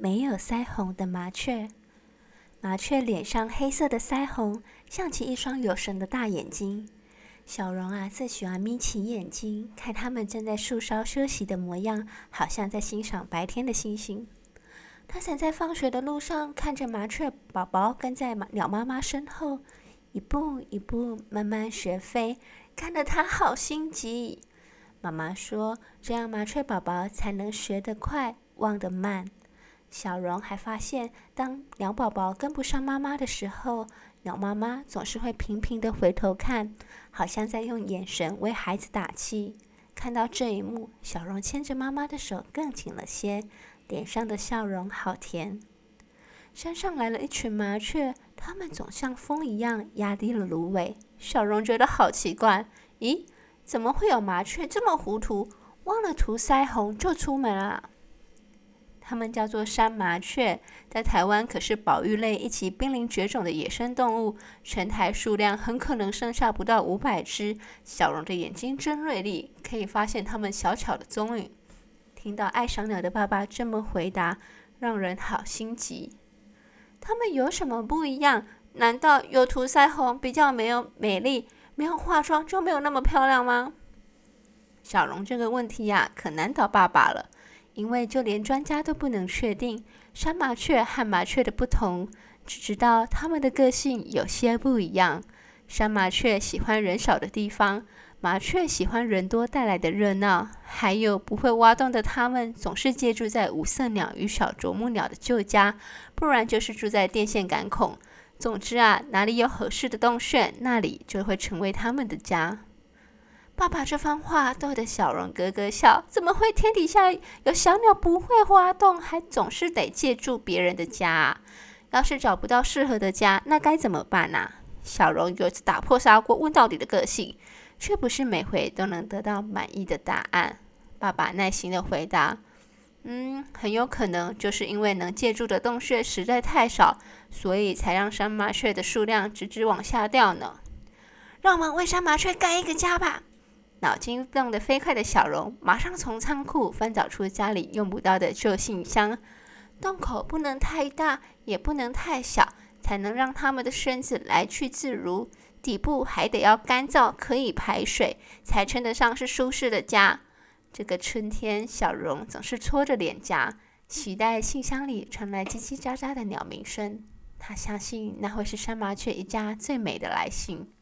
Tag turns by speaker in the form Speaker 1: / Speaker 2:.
Speaker 1: 没有腮红的麻雀。麻雀脸上黑色的腮红，像起一双有神的大眼睛。小荣啊，最喜欢眯起眼睛，看它们正在树梢休息的模样，好像在欣赏白天的星星。他想在放学的路上，看着麻雀宝宝跟在鸟妈妈身后，一步一步慢慢学飞，看得他好心急。妈妈说：“这样麻雀宝宝才能学得快，忘得慢。”小荣还发现，当鸟宝宝跟不上妈妈的时候，鸟妈妈总是会频频地回头看，好像在用眼神为孩子打气。看到这一幕，小荣牵着妈妈的手更紧了些。脸上的笑容好甜。山上来了一群麻雀，它们总像风一样压低了芦苇。小荣觉得好奇怪，咦，怎么会有麻雀这么糊涂，忘了涂腮红就出门了？它们叫做山麻雀，在台湾可是保育类一级濒临绝种的野生动物，全台数量很可能剩下不到五百只。小荣的眼睛真锐利，可以发现它们小巧的踪影。听到爱赏鸟的爸爸这么回答，让人好心急。他们有什么不一样？难道有涂腮红比较没有美丽，没有化妆就没有那么漂亮吗？小荣这个问题呀，可难倒爸爸了。因为就连专家都不能确定山麻雀和麻雀的不同，只知道它们的个性有些不一样。山麻雀喜欢人少的地方。麻雀喜欢人多带来的热闹，还有不会挖洞的它们，总是借住在五色鸟与小啄木鸟的旧家，不然就是住在电线杆孔。总之啊，哪里有合适的洞穴，那里就会成为他们的家。爸爸这番话逗得小荣咯咯笑。怎么会天底下有小鸟不会挖洞，还总是得借住别人的家啊？要是找不到适合的家，那该怎么办呢？小荣有次打破砂锅问到底的个性。却不是每回都能得到满意的答案。爸爸耐心的回答：“嗯，很有可能就是因为能借助的洞穴实在太少，所以才让山麻雀的数量直直往下掉呢。让我们为山麻雀盖一个家吧！”脑筋动得飞快的小荣马上从仓库翻找出家里用不到的旧信箱。洞口不能太大，也不能太小，才能让它们的身子来去自如。底部还得要干燥，可以排水，才称得上是舒适的家。这个春天，小荣总是搓着脸颊，期待信箱里传来叽叽喳喳的鸟鸣声。他相信那会是山麻雀一家最美的来信。